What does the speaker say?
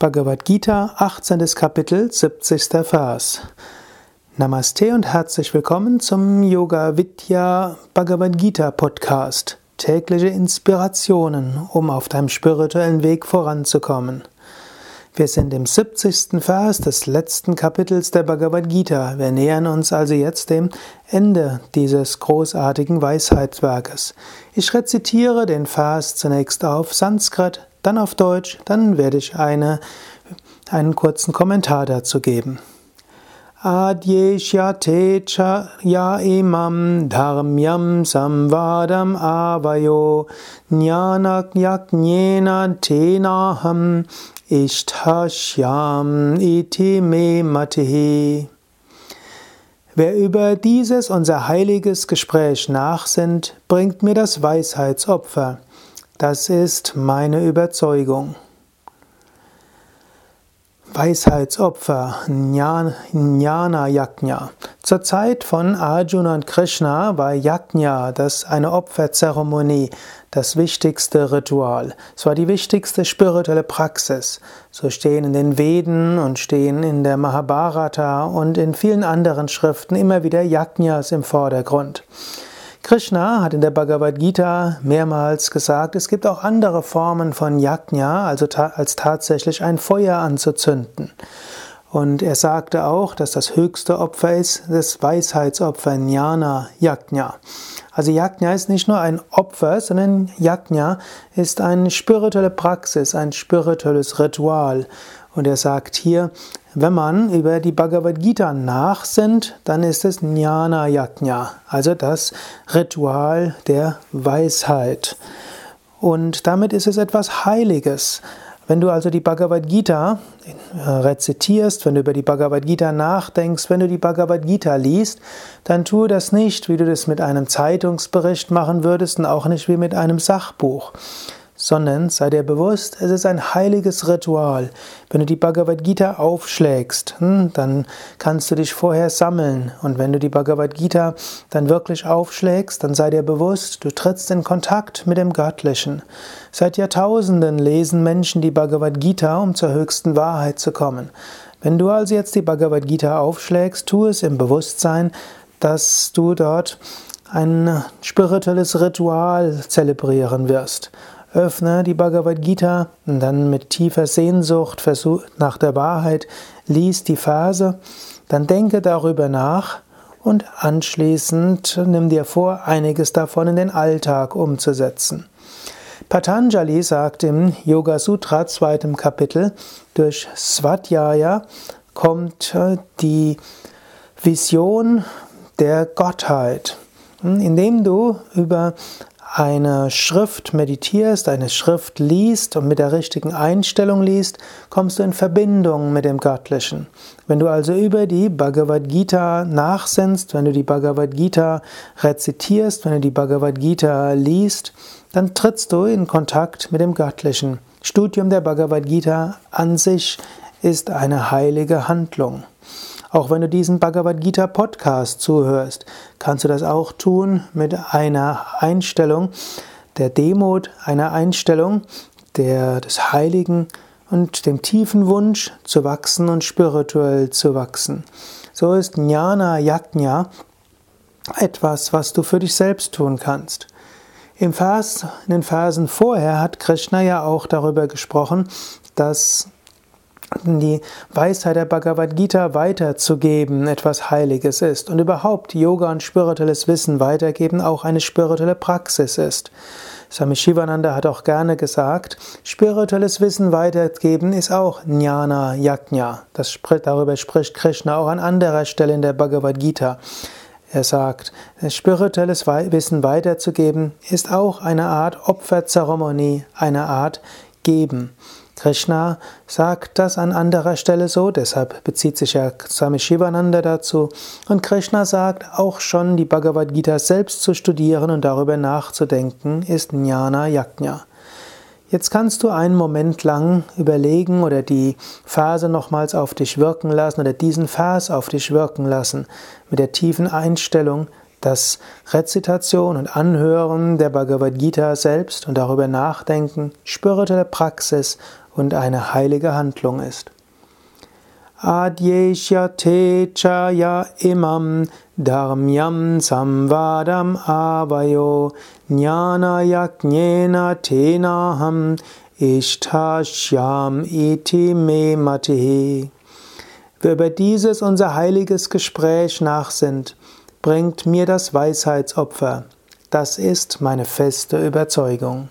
Bhagavad Gita, 18. Kapitel, 70. Vers. Namaste und herzlich willkommen zum Yoga Vidya Bhagavad Gita Podcast. Tägliche Inspirationen, um auf deinem spirituellen Weg voranzukommen. Wir sind im 70. Vers des letzten Kapitels der Bhagavad Gita. Wir nähern uns also jetzt dem Ende dieses großartigen Weisheitswerkes. Ich rezitiere den Vers zunächst auf Sanskrit, dann auf Deutsch, dann werde ich eine, einen kurzen Kommentar dazu geben. Adyeshyate ya imam dharmyam samvadam avayo jnana yajnena tenaham ishtashyam iti me matihi. Wer über dieses unser heiliges Gespräch nachsinnt, bringt mir das Weisheitsopfer. Das ist meine Überzeugung. Weisheitsopfer, Jnana Yajna. Zur Zeit von Arjuna und Krishna war Yajna das eine Opferzeremonie, das wichtigste Ritual. Es war die wichtigste spirituelle Praxis. So stehen in den Veden und stehen in der Mahabharata und in vielen anderen Schriften immer wieder Yajnas im Vordergrund. Krishna hat in der Bhagavad Gita mehrmals gesagt, es gibt auch andere Formen von Yajna, also ta als tatsächlich ein Feuer anzuzünden. Und er sagte auch, dass das höchste Opfer ist das Weisheitsopfer Jnana Yajna. Also Yajna ist nicht nur ein Opfer, sondern Yajna ist eine spirituelle Praxis, ein spirituelles Ritual. Und er sagt hier, wenn man über die Bhagavad Gita nachsinnt, dann ist es Jnana Yajna, also das Ritual der Weisheit. Und damit ist es etwas Heiliges. Wenn du also die Bhagavad Gita äh, rezitierst, wenn du über die Bhagavad Gita nachdenkst, wenn du die Bhagavad Gita liest, dann tue das nicht, wie du das mit einem Zeitungsbericht machen würdest und auch nicht wie mit einem Sachbuch sondern sei dir bewusst, es ist ein heiliges Ritual. Wenn du die Bhagavad Gita aufschlägst, hm, dann kannst du dich vorher sammeln. Und wenn du die Bhagavad Gita dann wirklich aufschlägst, dann sei dir bewusst, du trittst in Kontakt mit dem Göttlichen. Seit Jahrtausenden lesen Menschen die Bhagavad Gita, um zur höchsten Wahrheit zu kommen. Wenn du also jetzt die Bhagavad Gita aufschlägst, tu es im Bewusstsein, dass du dort ein spirituelles Ritual zelebrieren wirst öffne die Bhagavad Gita und dann mit tiefer Sehnsucht versuch, nach der Wahrheit lies die Verse, dann denke darüber nach und anschließend nimm dir vor, einiges davon in den Alltag umzusetzen. Patanjali sagt im Yoga Sutra zweitem Kapitel, durch Svadhyaya kommt äh, die Vision der Gottheit. Indem du über eine Schrift meditierst, eine Schrift liest und mit der richtigen Einstellung liest, kommst du in Verbindung mit dem Göttlichen. Wenn du also über die Bhagavad Gita nachsinnst, wenn du die Bhagavad Gita rezitierst, wenn du die Bhagavad Gita liest, dann trittst du in Kontakt mit dem Göttlichen. Studium der Bhagavad Gita an sich ist eine heilige Handlung. Auch wenn du diesen Bhagavad Gita Podcast zuhörst, kannst du das auch tun mit einer Einstellung der Demut, einer Einstellung der, des Heiligen und dem tiefen Wunsch zu wachsen und spirituell zu wachsen. So ist Jnana Yajna etwas, was du für dich selbst tun kannst. Im Vers, in den Versen vorher hat Krishna ja auch darüber gesprochen, dass die Weisheit der Bhagavad Gita weiterzugeben etwas Heiliges ist und überhaupt Yoga und spirituelles Wissen weitergeben auch eine spirituelle Praxis ist. Swami Shivananda hat auch gerne gesagt, spirituelles Wissen weitergeben ist auch Jnana Yajna. Das, darüber spricht Krishna auch an anderer Stelle in der Bhagavad Gita. Er sagt, spirituelles Wissen weiterzugeben ist auch eine Art Opferzeremonie, eine Art Geben. Krishna sagt das an anderer Stelle so, deshalb bezieht sich ja Swami Shivananda dazu. Und Krishna sagt, auch schon die Bhagavad Gita selbst zu studieren und darüber nachzudenken, ist Jnana Yajna. Jetzt kannst du einen Moment lang überlegen oder die Phase nochmals auf dich wirken lassen oder diesen Vers auf dich wirken lassen mit der tiefen Einstellung, dass Rezitation und Anhören der Bhagavad Gita selbst und darüber nachdenken spirituelle Praxis und eine heilige Handlung ist. Adyeshya te chaya imam dharmyam samvadam avayo jnana yaknyena tenaham ishtashyam iti me matihi. Wer über dieses unser heiliges Gespräch nachsinnt, bringt mir das Weisheitsopfer. Das ist meine feste Überzeugung.